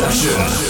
Session.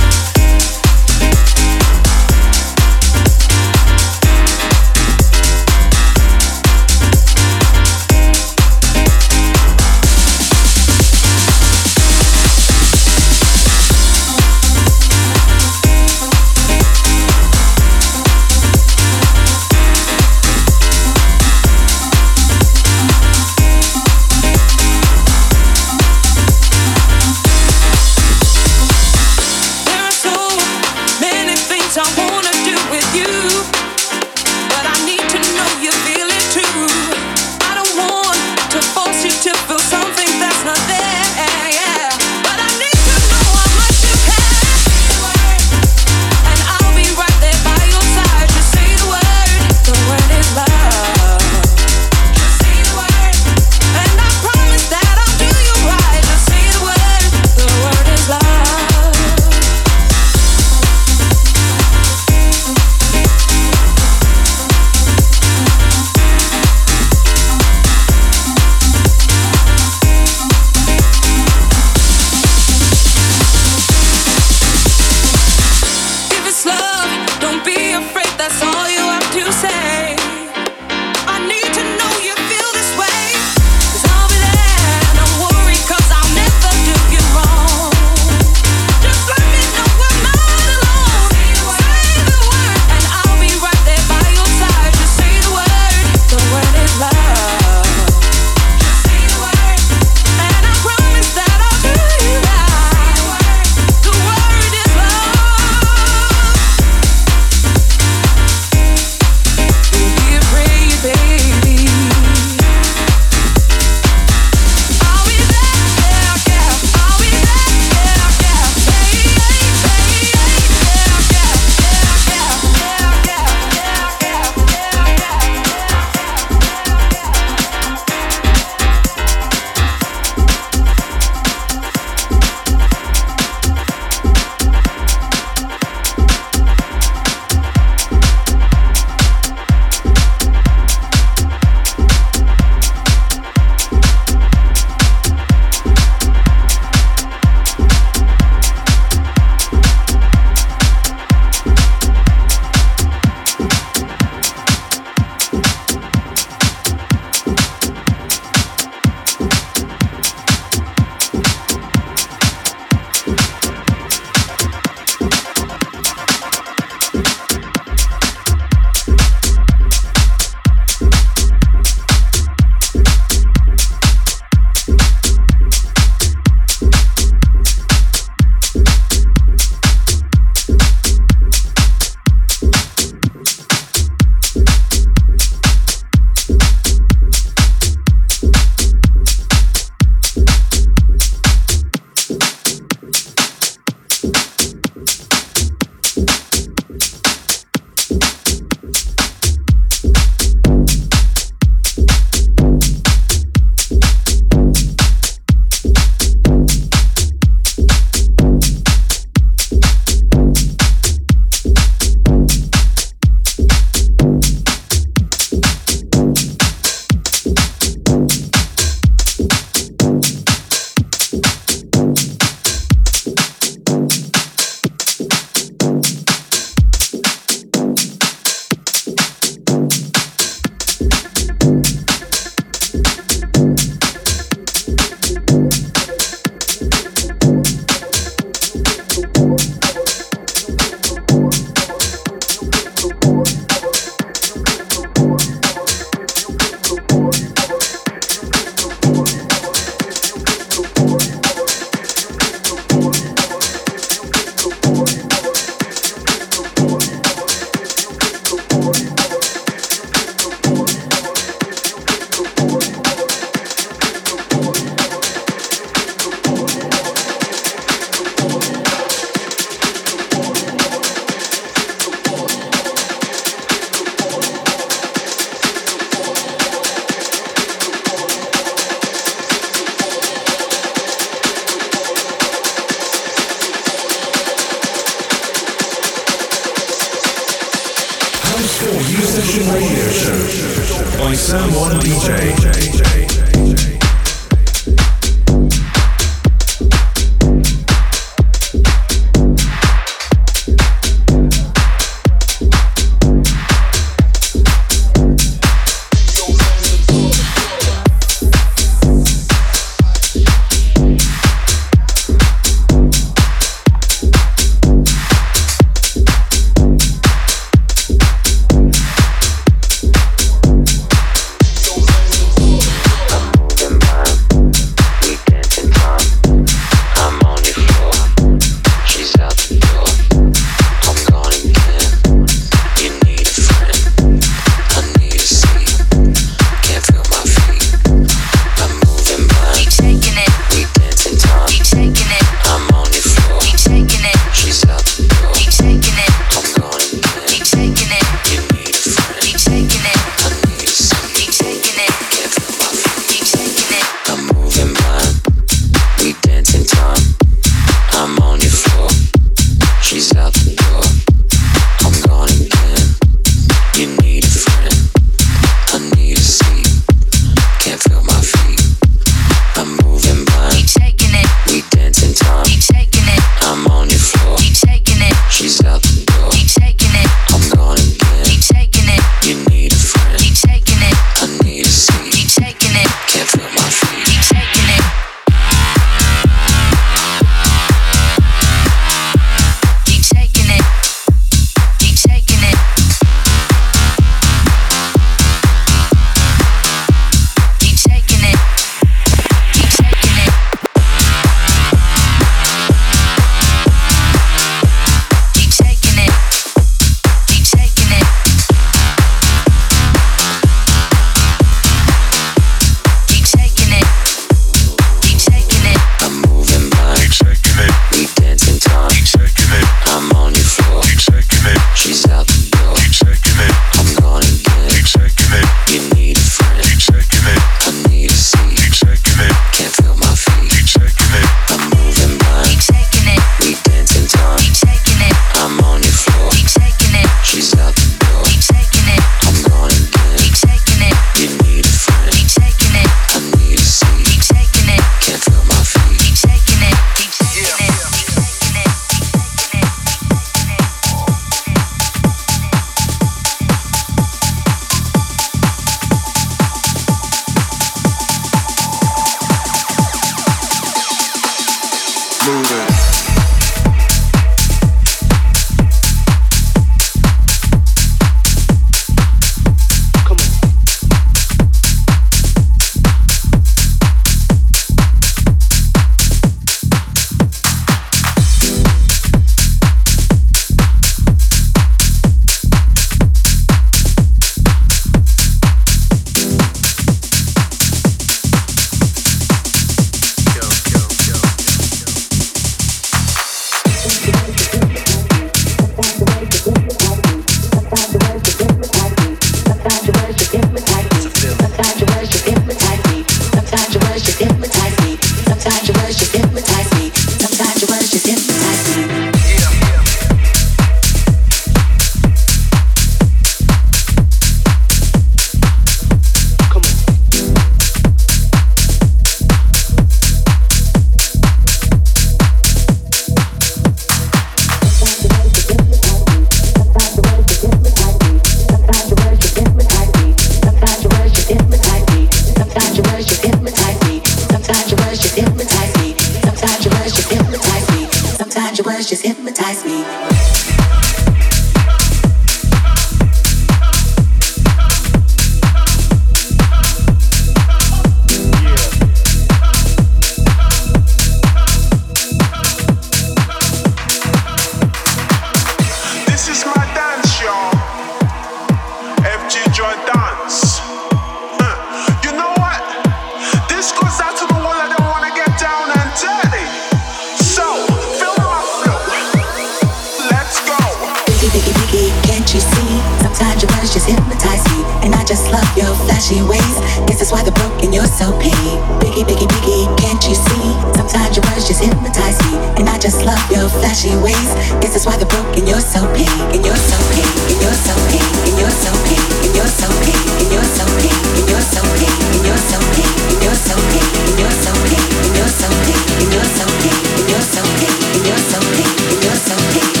can't you see? Sometimes your words just hypnotize me, and I just love your flashy ways. Guess that's why they're broken, you're so paid. Biggie, biggie, biggie, can't you see? Sometimes your words just hypnotize me, and I just love your flashy ways. Guess that's why they're broken, you're so piggy, and you're so paid. and you're so paid. and you're so paid. and you're so paid. and you're so paid. and you're so paid. and you're so paid. and you're so paid. and you're so paid. and you're so paid. and you're so paid. and you're so piggy, and you're so piggy, and you're so piggy.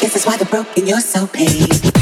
This is why the broken you're so paid.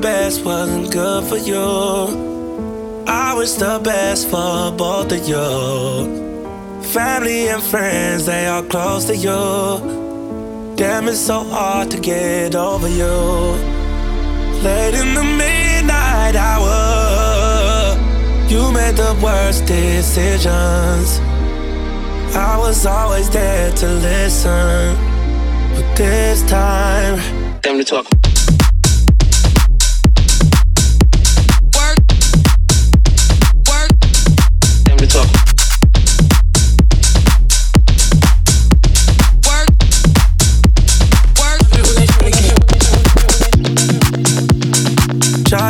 Best, wasn't good for you. I wish the best for both of you. Family and friends, they are close to you. Damn, it's so hard to get over you. Late in the midnight hour, you made the worst decisions. I was always there to listen, but this time, them to talk.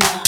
love.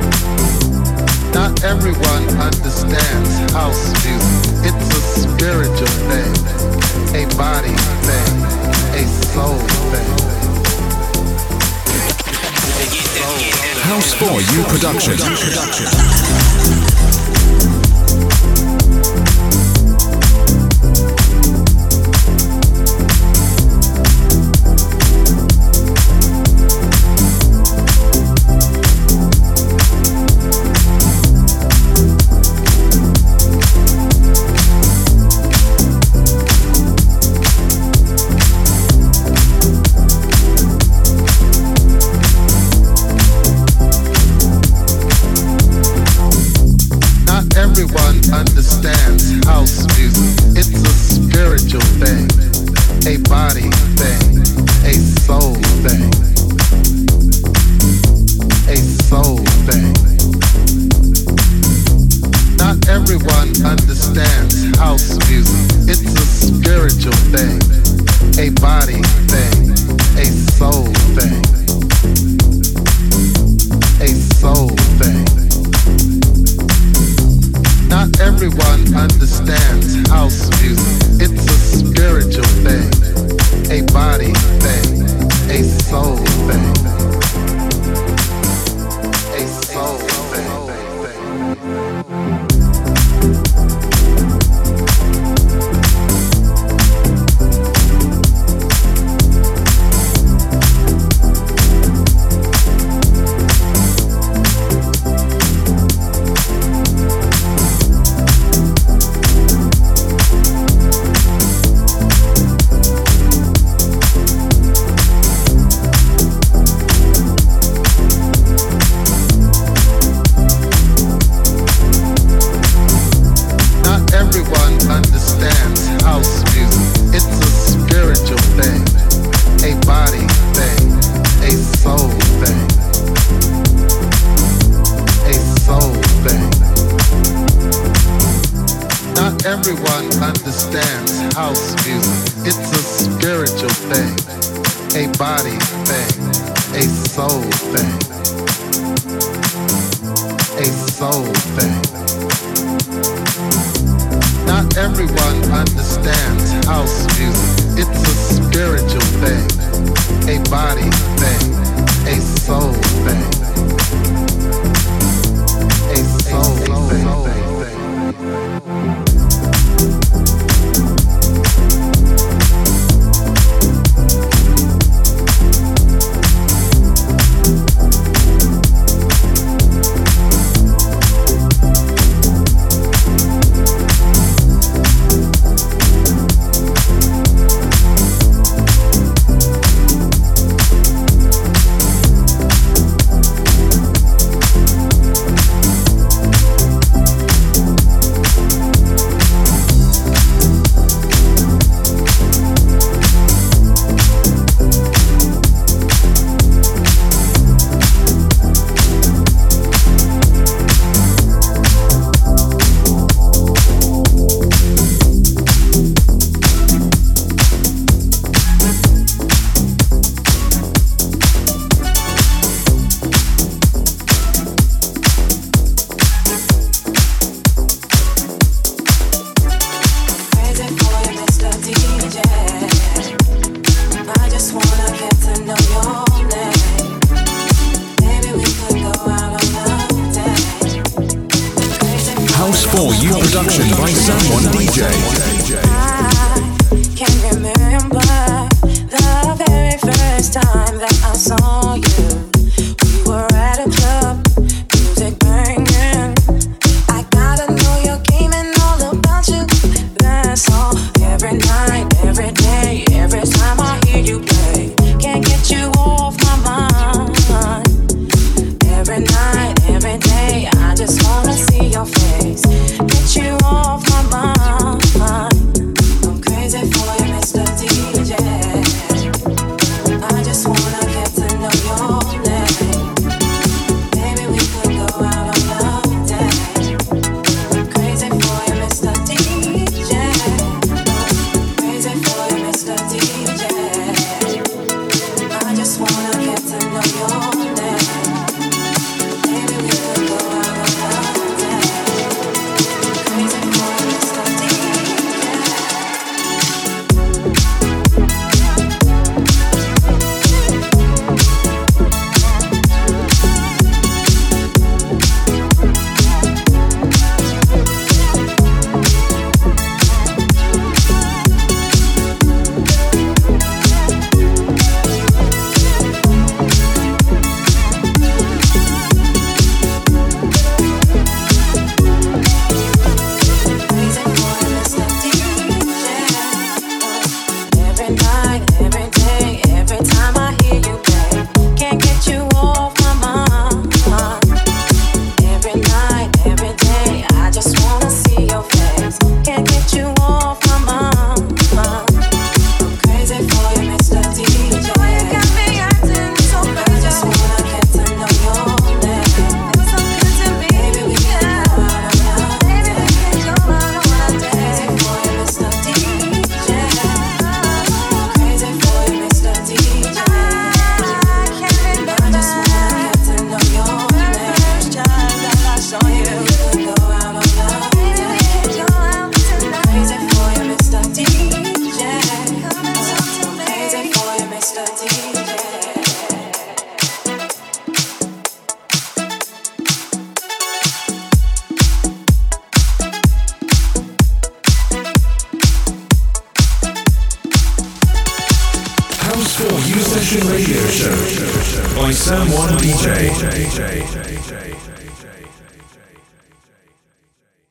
Not everyone understands house music. It's a spiritual thing, a body thing, a soul thing. House for You production.